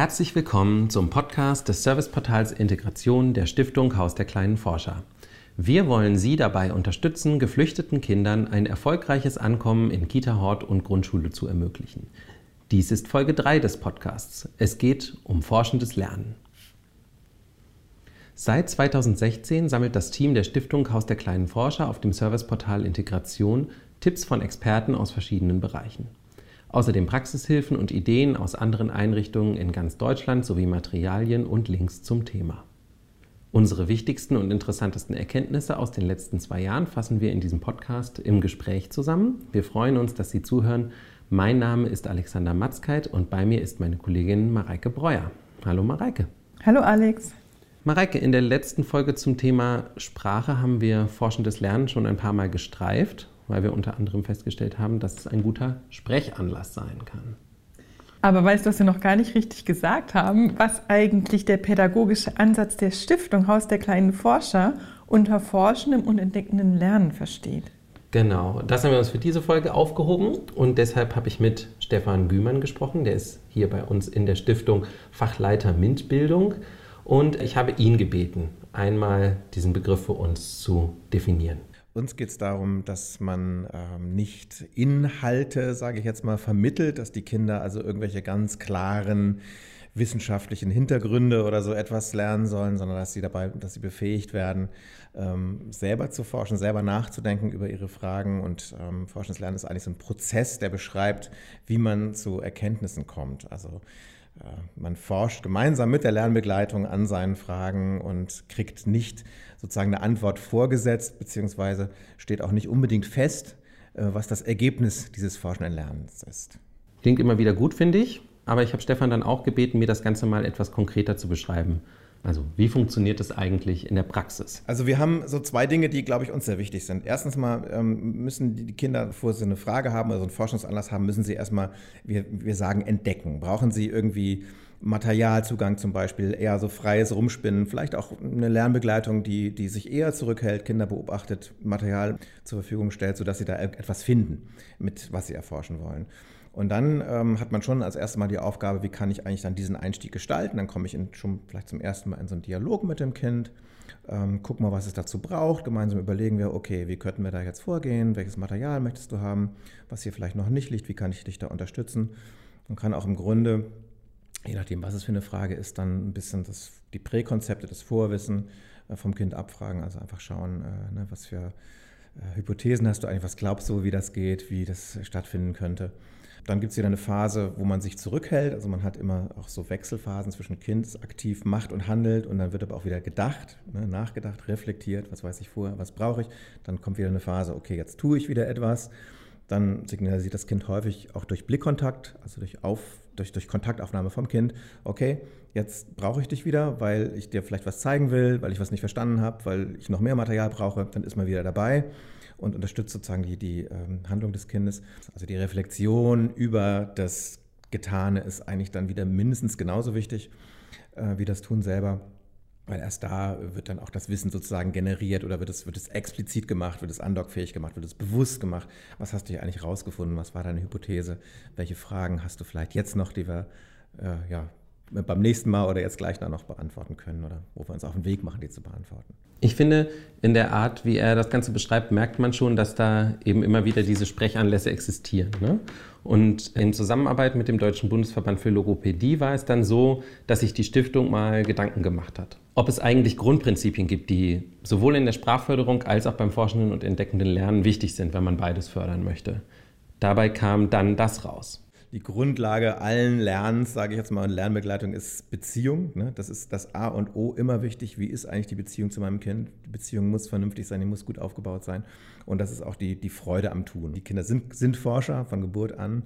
Herzlich willkommen zum Podcast des Serviceportals Integration der Stiftung Haus der kleinen Forscher. Wir wollen Sie dabei unterstützen, geflüchteten Kindern ein erfolgreiches Ankommen in Kita, Hort und Grundschule zu ermöglichen. Dies ist Folge 3 des Podcasts. Es geht um forschendes Lernen. Seit 2016 sammelt das Team der Stiftung Haus der kleinen Forscher auf dem Serviceportal Integration Tipps von Experten aus verschiedenen Bereichen. Außerdem Praxishilfen und Ideen aus anderen Einrichtungen in ganz Deutschland sowie Materialien und Links zum Thema. Unsere wichtigsten und interessantesten Erkenntnisse aus den letzten zwei Jahren fassen wir in diesem Podcast im Gespräch zusammen. Wir freuen uns, dass Sie zuhören. Mein Name ist Alexander Matzkeit und bei mir ist meine Kollegin Mareike Breuer. Hallo Mareike. Hallo Alex. Mareike, in der letzten Folge zum Thema Sprache haben wir forschendes Lernen schon ein paar Mal gestreift, weil wir unter anderem festgestellt haben, dass es ein guter Sprechanlass sein kann. Aber weißt du, was wir noch gar nicht richtig gesagt haben, was eigentlich der pädagogische Ansatz der Stiftung Haus der kleinen Forscher unter forschendem und entdeckendem Lernen versteht? Genau, das haben wir uns für diese Folge aufgehoben und deshalb habe ich mit Stefan Gümann gesprochen, der ist hier bei uns in der Stiftung Fachleiter MINT-Bildung und ich habe ihn gebeten, einmal diesen Begriff für uns zu definieren. Uns geht es darum, dass man ähm, nicht Inhalte, sage ich jetzt mal, vermittelt, dass die Kinder also irgendwelche ganz klaren wissenschaftlichen Hintergründe oder so etwas lernen sollen, sondern dass sie dabei, dass sie befähigt werden, ähm, selber zu forschen, selber nachzudenken über ihre Fragen. Und ähm, Forschendes Lernen ist eigentlich so ein Prozess, der beschreibt, wie man zu Erkenntnissen kommt. Also man forscht gemeinsam mit der Lernbegleitung an seinen Fragen und kriegt nicht sozusagen eine Antwort vorgesetzt, beziehungsweise steht auch nicht unbedingt fest, äh, was das Ergebnis dieses forschenden Lernens ist. Klingt immer wieder gut, finde ich, aber ich habe Stefan dann auch gebeten, mir das Ganze mal etwas konkreter zu beschreiben. Also wie funktioniert das eigentlich in der Praxis? Also wir haben so zwei Dinge, die, glaube ich, uns sehr wichtig sind. Erstens mal ähm, müssen die Kinder, bevor sie eine Frage haben oder so einen Forschungsanlass haben, müssen sie erstmal, wir, wir sagen, entdecken. Brauchen sie irgendwie Materialzugang zum Beispiel, eher so freies Rumspinnen, vielleicht auch eine Lernbegleitung, die, die sich eher zurückhält, Kinder beobachtet, Material zur Verfügung stellt, sodass sie da etwas finden, mit was sie erforschen wollen. Und dann ähm, hat man schon als erstes Mal die Aufgabe, wie kann ich eigentlich dann diesen Einstieg gestalten? Dann komme ich in, schon vielleicht zum ersten Mal in so einen Dialog mit dem Kind, ähm, guck mal, was es dazu braucht. Gemeinsam überlegen wir, okay, wie könnten wir da jetzt vorgehen? Welches Material möchtest du haben? Was hier vielleicht noch nicht liegt? Wie kann ich dich da unterstützen? Und kann auch im Grunde, je nachdem, was es für eine Frage ist, dann ein bisschen das, die Präkonzepte, das Vorwissen äh, vom Kind abfragen. Also einfach schauen, äh, ne, was für Hypothesen hast du eigentlich, was glaubst du, wie das geht, wie das stattfinden könnte. Dann gibt es wieder eine Phase, wo man sich zurückhält. Also man hat immer auch so Wechselphasen zwischen Kind aktiv macht und handelt und dann wird aber auch wieder gedacht, ne, nachgedacht, reflektiert, was weiß ich vorher, was brauche ich. Dann kommt wieder eine Phase, okay, jetzt tue ich wieder etwas. Dann signalisiert das Kind häufig auch durch Blickkontakt, also durch, Auf, durch, durch Kontaktaufnahme vom Kind, okay, jetzt brauche ich dich wieder, weil ich dir vielleicht was zeigen will, weil ich was nicht verstanden habe, weil ich noch mehr Material brauche, dann ist man wieder dabei und unterstützt sozusagen die, die ähm, Handlung des Kindes. Also die Reflexion über das Getane ist eigentlich dann wieder mindestens genauso wichtig äh, wie das Tun selber. Weil erst da wird dann auch das Wissen sozusagen generiert oder wird es, wird es explizit gemacht, wird es andockfähig gemacht, wird es bewusst gemacht. Was hast du hier eigentlich rausgefunden? Was war deine Hypothese? Welche Fragen hast du vielleicht jetzt noch, die wir äh, ja, beim nächsten Mal oder jetzt gleich noch beantworten können oder wo wir uns auf den Weg machen, die zu beantworten. Ich finde, in der Art, wie er das Ganze beschreibt, merkt man schon, dass da eben immer wieder diese Sprechanlässe existieren. Ne? Und in Zusammenarbeit mit dem Deutschen Bundesverband für Logopädie war es dann so, dass sich die Stiftung mal Gedanken gemacht hat, ob es eigentlich Grundprinzipien gibt, die sowohl in der Sprachförderung als auch beim forschenden und entdeckenden Lernen wichtig sind, wenn man beides fördern möchte. Dabei kam dann das raus die Grundlage allen Lernens, sage ich jetzt mal, in Lernbegleitung ist Beziehung. Ne? Das ist das A und O immer wichtig. Wie ist eigentlich die Beziehung zu meinem Kind? Die Beziehung muss vernünftig sein, die muss gut aufgebaut sein. Und das ist auch die, die Freude am Tun. Die Kinder sind, sind Forscher von Geburt an.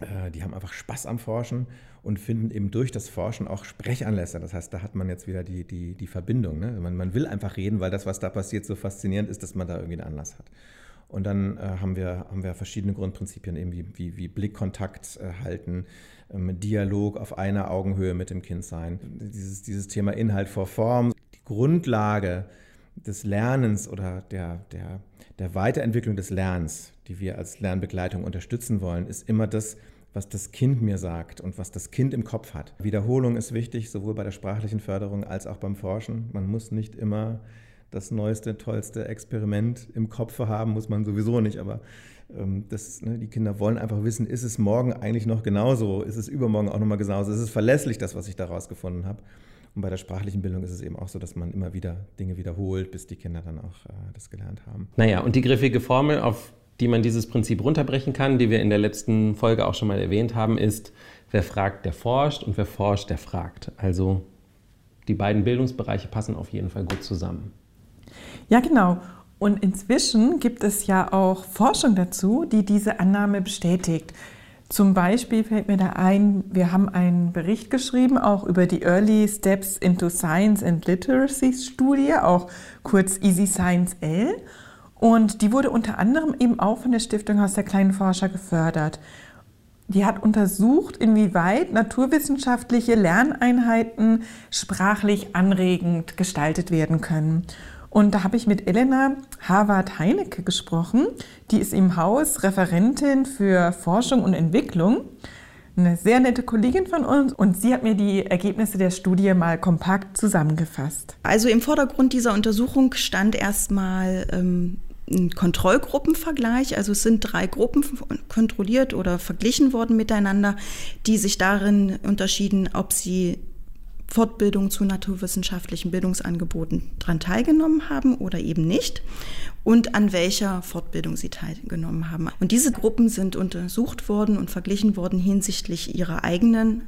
Äh, die haben einfach Spaß am Forschen und finden eben durch das Forschen auch Sprechanlässe. Das heißt, da hat man jetzt wieder die, die, die Verbindung. Ne? Man, man will einfach reden, weil das, was da passiert, so faszinierend ist, dass man da irgendwie einen Anlass hat. Und dann äh, haben, wir, haben wir verschiedene Grundprinzipien, eben wie, wie, wie Blickkontakt äh, halten, ähm, Dialog auf einer Augenhöhe mit dem Kind sein. Dieses, dieses Thema Inhalt vor Form. Die Grundlage des Lernens oder der, der, der Weiterentwicklung des Lernens, die wir als Lernbegleitung unterstützen wollen, ist immer das, was das Kind mir sagt und was das Kind im Kopf hat. Wiederholung ist wichtig, sowohl bei der sprachlichen Förderung als auch beim Forschen. Man muss nicht immer das neueste, tollste Experiment im Kopf haben, muss man sowieso nicht, aber ähm, das, ne, die Kinder wollen einfach wissen, ist es morgen eigentlich noch genauso, ist es übermorgen auch nochmal genauso, ist es verlässlich, das, was ich daraus gefunden habe. Und bei der sprachlichen Bildung ist es eben auch so, dass man immer wieder Dinge wiederholt, bis die Kinder dann auch äh, das gelernt haben. Naja, und die griffige Formel, auf die man dieses Prinzip runterbrechen kann, die wir in der letzten Folge auch schon mal erwähnt haben, ist, wer fragt, der forscht und wer forscht, der fragt. Also die beiden Bildungsbereiche passen auf jeden Fall gut zusammen. Ja, genau. Und inzwischen gibt es ja auch Forschung dazu, die diese Annahme bestätigt. Zum Beispiel fällt mir da ein, wir haben einen Bericht geschrieben, auch über die Early Steps into Science and Literacy Studie, auch kurz Easy Science L. Und die wurde unter anderem eben auch von der Stiftung Haus der kleinen Forscher gefördert. Die hat untersucht, inwieweit naturwissenschaftliche Lerneinheiten sprachlich anregend gestaltet werden können. Und da habe ich mit Elena Harvard-Heinecke gesprochen. Die ist im Haus Referentin für Forschung und Entwicklung. Eine sehr nette Kollegin von uns und sie hat mir die Ergebnisse der Studie mal kompakt zusammengefasst. Also im Vordergrund dieser Untersuchung stand erstmal ähm, ein Kontrollgruppenvergleich. Also es sind drei Gruppen kontrolliert oder verglichen worden miteinander, die sich darin unterschieden, ob sie Fortbildung zu naturwissenschaftlichen Bildungsangeboten daran teilgenommen haben oder eben nicht und an welcher Fortbildung sie teilgenommen haben. Und diese Gruppen sind untersucht worden und verglichen worden hinsichtlich ihrer eigenen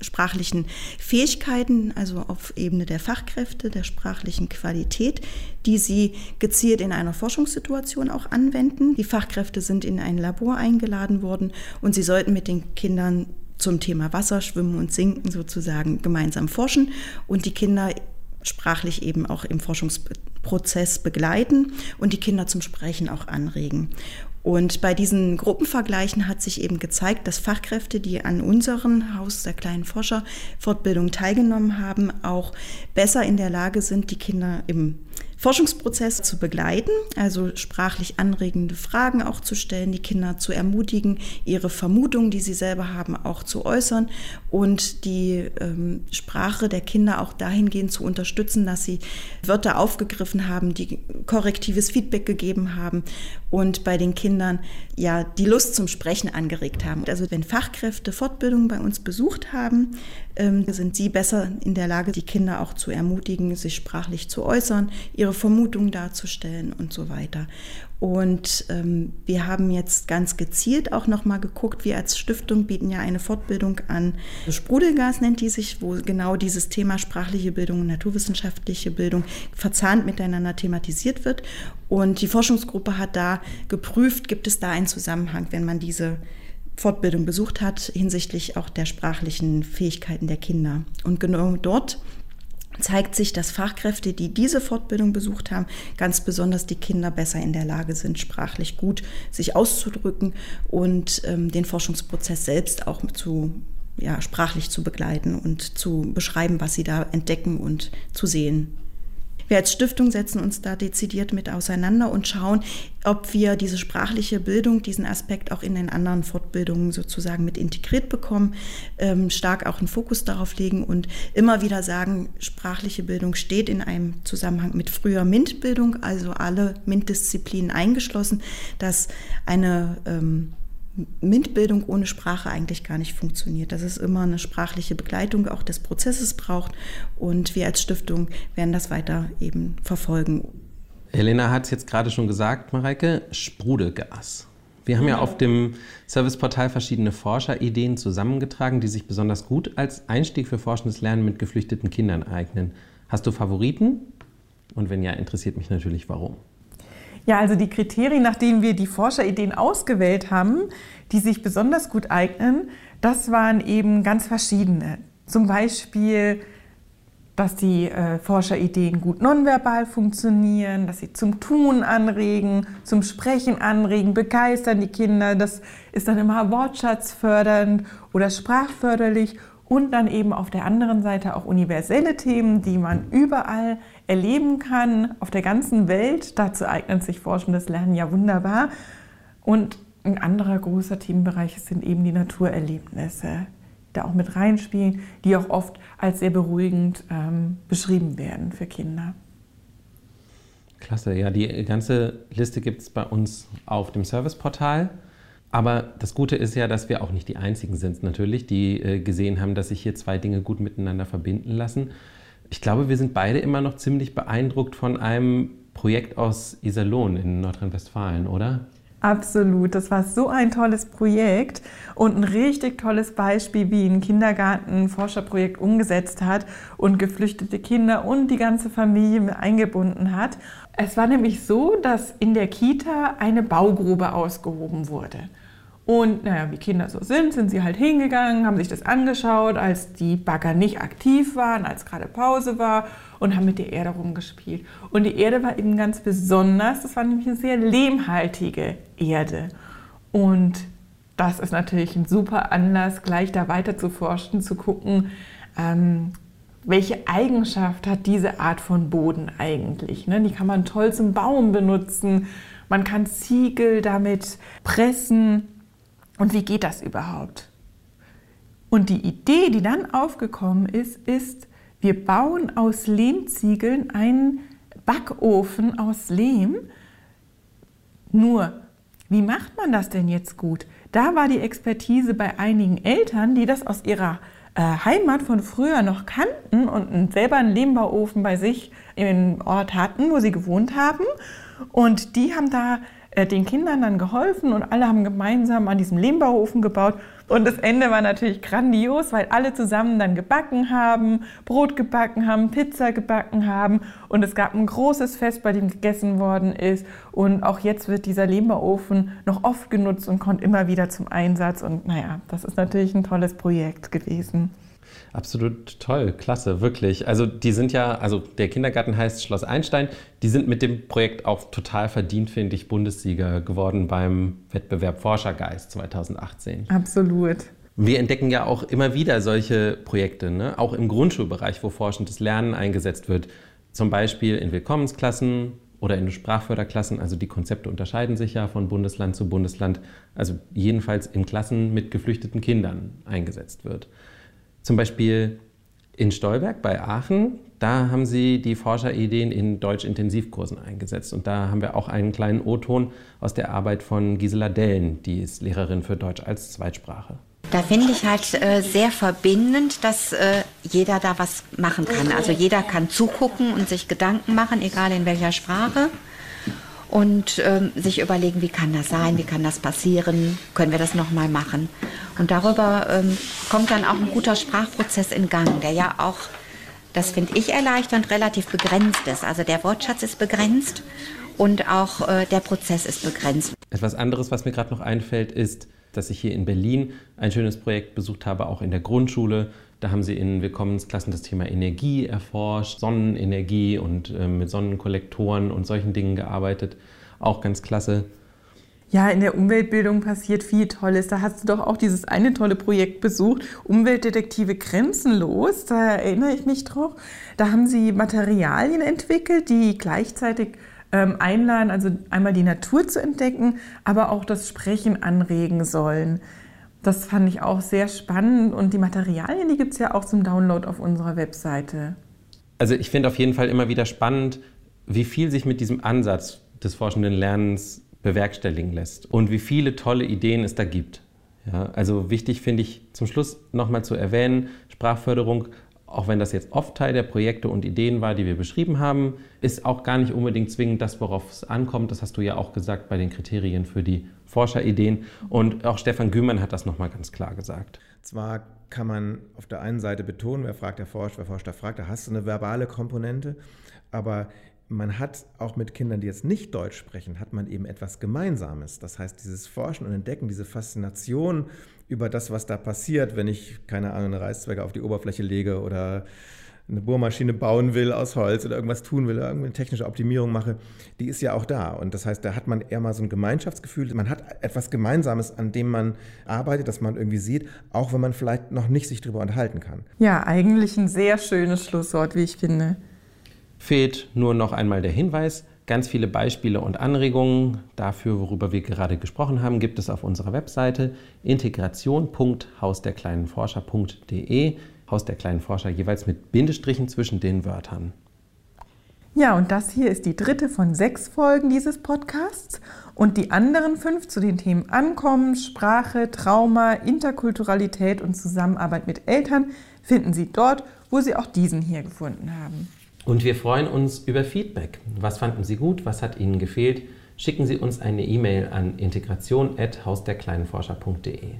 sprachlichen Fähigkeiten, also auf Ebene der Fachkräfte, der sprachlichen Qualität, die sie gezielt in einer Forschungssituation auch anwenden. Die Fachkräfte sind in ein Labor eingeladen worden und sie sollten mit den Kindern zum Thema Wasser, Schwimmen und Sinken sozusagen gemeinsam forschen und die Kinder sprachlich eben auch im Forschungsprozess begleiten und die Kinder zum Sprechen auch anregen. Und bei diesen Gruppenvergleichen hat sich eben gezeigt, dass Fachkräfte, die an unserem Haus der kleinen Forscher Fortbildung teilgenommen haben, auch besser in der Lage sind, die Kinder im Forschungsprozess zu begleiten, also sprachlich anregende Fragen auch zu stellen, die Kinder zu ermutigen, ihre Vermutungen, die sie selber haben, auch zu äußern und die ähm, Sprache der Kinder auch dahingehend zu unterstützen, dass sie Wörter aufgegriffen haben, die korrektives Feedback gegeben haben und bei den Kindern ja die Lust zum Sprechen angeregt haben. Also wenn Fachkräfte Fortbildungen bei uns besucht haben, ähm, sind sie besser in der Lage, die Kinder auch zu ermutigen, sich sprachlich zu äußern, ihre Vermutungen darzustellen und so weiter. Und ähm, wir haben jetzt ganz gezielt auch nochmal geguckt, wir als Stiftung bieten ja eine Fortbildung an. Sprudelgas nennt die sich, wo genau dieses Thema sprachliche Bildung und naturwissenschaftliche Bildung verzahnt miteinander thematisiert wird. Und die Forschungsgruppe hat da geprüft, gibt es da einen Zusammenhang, wenn man diese Fortbildung besucht hat hinsichtlich auch der sprachlichen Fähigkeiten der Kinder. Und genau dort zeigt sich, dass Fachkräfte, die diese Fortbildung besucht haben, ganz besonders die Kinder besser in der Lage sind, sprachlich gut sich auszudrücken und ähm, den Forschungsprozess selbst auch zu ja, sprachlich zu begleiten und zu beschreiben, was sie da entdecken und zu sehen wir als Stiftung setzen uns da dezidiert mit auseinander und schauen, ob wir diese sprachliche Bildung, diesen Aspekt auch in den anderen Fortbildungen sozusagen mit integriert bekommen, ähm, stark auch einen Fokus darauf legen und immer wieder sagen, sprachliche Bildung steht in einem Zusammenhang mit früher MINT-Bildung, also alle MINT-Disziplinen eingeschlossen, dass eine ähm, MINT-Bildung ohne Sprache eigentlich gar nicht funktioniert, dass es immer eine sprachliche Begleitung auch des Prozesses braucht und wir als Stiftung werden das weiter eben verfolgen. Helena hat es jetzt gerade schon gesagt, Mareike, Sprudelgas. Wir haben ja. ja auf dem Serviceportal verschiedene Forscherideen zusammengetragen, die sich besonders gut als Einstieg für forschendes Lernen mit geflüchteten Kindern eignen. Hast du Favoriten? Und wenn ja, interessiert mich natürlich warum. Ja, also die Kriterien, nach denen wir die Forscherideen ausgewählt haben, die sich besonders gut eignen, das waren eben ganz verschiedene. Zum Beispiel, dass die äh, Forscherideen gut nonverbal funktionieren, dass sie zum Tun anregen, zum Sprechen anregen, begeistern die Kinder. Das ist dann immer wortschatzfördernd oder sprachförderlich und dann eben auf der anderen Seite auch universelle Themen, die man überall erleben kann, auf der ganzen Welt. Dazu eignet sich forschendes Lernen ja wunderbar. Und ein anderer großer Themenbereich sind eben die Naturerlebnisse, die da auch mit reinspielen, die auch oft als sehr beruhigend ähm, beschrieben werden für Kinder. Klasse, ja, die ganze Liste gibt es bei uns auf dem Serviceportal. Aber das Gute ist ja, dass wir auch nicht die Einzigen sind, natürlich, die äh, gesehen haben, dass sich hier zwei Dinge gut miteinander verbinden lassen. Ich glaube, wir sind beide immer noch ziemlich beeindruckt von einem Projekt aus Iserlohn in Nordrhein-Westfalen, oder? Absolut, das war so ein tolles Projekt und ein richtig tolles Beispiel, wie ein Kindergarten ein Forscherprojekt umgesetzt hat und geflüchtete Kinder und die ganze Familie eingebunden hat. Es war nämlich so, dass in der Kita eine Baugrube ausgehoben wurde. Und naja, wie Kinder so sind, sind sie halt hingegangen, haben sich das angeschaut, als die Bagger nicht aktiv waren, als gerade Pause war und haben mit der Erde rumgespielt. Und die Erde war eben ganz besonders, das war nämlich eine sehr lehmhaltige Erde. Und das ist natürlich ein super Anlass, gleich da weiter zu forschen, zu gucken, ähm, welche Eigenschaft hat diese Art von Boden eigentlich. Ne? Die kann man toll zum Baum benutzen, man kann Ziegel damit pressen und wie geht das überhaupt? Und die Idee, die dann aufgekommen ist, ist, wir bauen aus Lehmziegeln einen Backofen aus Lehm. Nur, wie macht man das denn jetzt gut? Da war die Expertise bei einigen Eltern, die das aus ihrer äh, Heimat von früher noch kannten und selber einen Lehmbauofen bei sich im Ort hatten, wo sie gewohnt haben. Und die haben da den Kindern dann geholfen und alle haben gemeinsam an diesem Lehmbauofen gebaut. Und das Ende war natürlich grandios, weil alle zusammen dann gebacken haben, Brot gebacken haben, Pizza gebacken haben und es gab ein großes Fest, bei dem gegessen worden ist. Und auch jetzt wird dieser Lehmbauofen noch oft genutzt und kommt immer wieder zum Einsatz. Und naja, das ist natürlich ein tolles Projekt gewesen. Absolut toll, klasse, wirklich. Also die sind ja, also der Kindergarten heißt Schloss Einstein, die sind mit dem Projekt auch total verdient, finde ich, Bundessieger geworden beim Wettbewerb Forschergeist 2018. Absolut. Wir entdecken ja auch immer wieder solche Projekte, ne? auch im Grundschulbereich, wo forschendes Lernen eingesetzt wird. Zum Beispiel in Willkommensklassen oder in Sprachförderklassen. Also die Konzepte unterscheiden sich ja von Bundesland zu Bundesland. Also jedenfalls in Klassen mit geflüchteten Kindern eingesetzt wird. Zum Beispiel in Stolberg bei Aachen, da haben sie die Forscherideen in Deutsch-Intensivkursen eingesetzt. Und da haben wir auch einen kleinen O-Ton aus der Arbeit von Gisela Dellen, die ist Lehrerin für Deutsch als Zweitsprache. Da finde ich halt äh, sehr verbindend, dass äh, jeder da was machen kann. Also jeder kann zugucken und sich Gedanken machen, egal in welcher Sprache und ähm, sich überlegen, wie kann das sein, wie kann das passieren, können wir das nochmal machen. Und darüber ähm, kommt dann auch ein guter Sprachprozess in Gang, der ja auch, das finde ich erleichternd, relativ begrenzt ist. Also der Wortschatz ist begrenzt und auch äh, der Prozess ist begrenzt. Etwas anderes, was mir gerade noch einfällt, ist, dass ich hier in Berlin ein schönes Projekt besucht habe, auch in der Grundschule. Da haben sie in Willkommensklassen das Thema Energie erforscht, Sonnenenergie und äh, mit Sonnenkollektoren und solchen Dingen gearbeitet. Auch ganz klasse. Ja, in der Umweltbildung passiert viel Tolles. Da hast du doch auch dieses eine tolle Projekt besucht, Umweltdetektive Grenzenlos. Da erinnere ich mich drauf. Da haben sie Materialien entwickelt, die gleichzeitig ähm, einladen, also einmal die Natur zu entdecken, aber auch das Sprechen anregen sollen. Das fand ich auch sehr spannend und die Materialien, die gibt es ja auch zum Download auf unserer Webseite. Also ich finde auf jeden Fall immer wieder spannend, wie viel sich mit diesem Ansatz des forschenden Lernens bewerkstelligen lässt und wie viele tolle Ideen es da gibt. Ja, also wichtig finde ich zum Schluss nochmal zu erwähnen, Sprachförderung auch wenn das jetzt oft Teil der Projekte und Ideen war, die wir beschrieben haben, ist auch gar nicht unbedingt zwingend das, worauf es ankommt. Das hast du ja auch gesagt bei den Kriterien für die Forscherideen. Und auch Stefan Gümann hat das nochmal ganz klar gesagt. Zwar kann man auf der einen Seite betonen, wer fragt, der forscht, wer forscht, der fragt, da hast du eine verbale Komponente, aber man hat auch mit Kindern, die jetzt nicht Deutsch sprechen, hat man eben etwas Gemeinsames. Das heißt, dieses Forschen und Entdecken, diese Faszination über das, was da passiert, wenn ich, keine Ahnung, eine Reißzwecke auf die Oberfläche lege oder eine Bohrmaschine bauen will aus Holz oder irgendwas tun will, irgendeine technische Optimierung mache, die ist ja auch da. Und das heißt, da hat man eher mal so ein Gemeinschaftsgefühl. Man hat etwas Gemeinsames, an dem man arbeitet, das man irgendwie sieht, auch wenn man vielleicht noch nicht sich darüber unterhalten kann. Ja, eigentlich ein sehr schönes Schlusswort, wie ich finde. Fehlt nur noch einmal der Hinweis, Ganz viele Beispiele und Anregungen dafür, worüber wir gerade gesprochen haben, gibt es auf unserer Webseite integration.hausderkleinenforscher.de. Haus der kleinen Forscher jeweils mit Bindestrichen zwischen den Wörtern. Ja, und das hier ist die dritte von sechs Folgen dieses Podcasts. Und die anderen fünf zu den Themen Ankommen, Sprache, Trauma, Interkulturalität und Zusammenarbeit mit Eltern finden Sie dort, wo Sie auch diesen hier gefunden haben. Und wir freuen uns über Feedback. Was fanden Sie gut? Was hat Ihnen gefehlt? Schicken Sie uns eine E-Mail an integration.hausderkleinenforscher.de.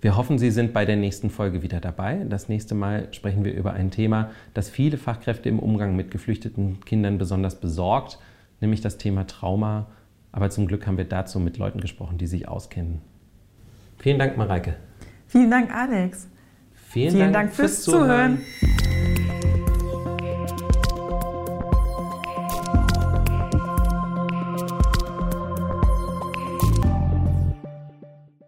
Wir hoffen, Sie sind bei der nächsten Folge wieder dabei. Das nächste Mal sprechen wir über ein Thema, das viele Fachkräfte im Umgang mit geflüchteten Kindern besonders besorgt, nämlich das Thema Trauma. Aber zum Glück haben wir dazu mit Leuten gesprochen, die sich auskennen. Vielen Dank, Mareike. Vielen Dank, Alex. Vielen, Vielen Dank, Dank, fürs, fürs Zuhören. Zuhören.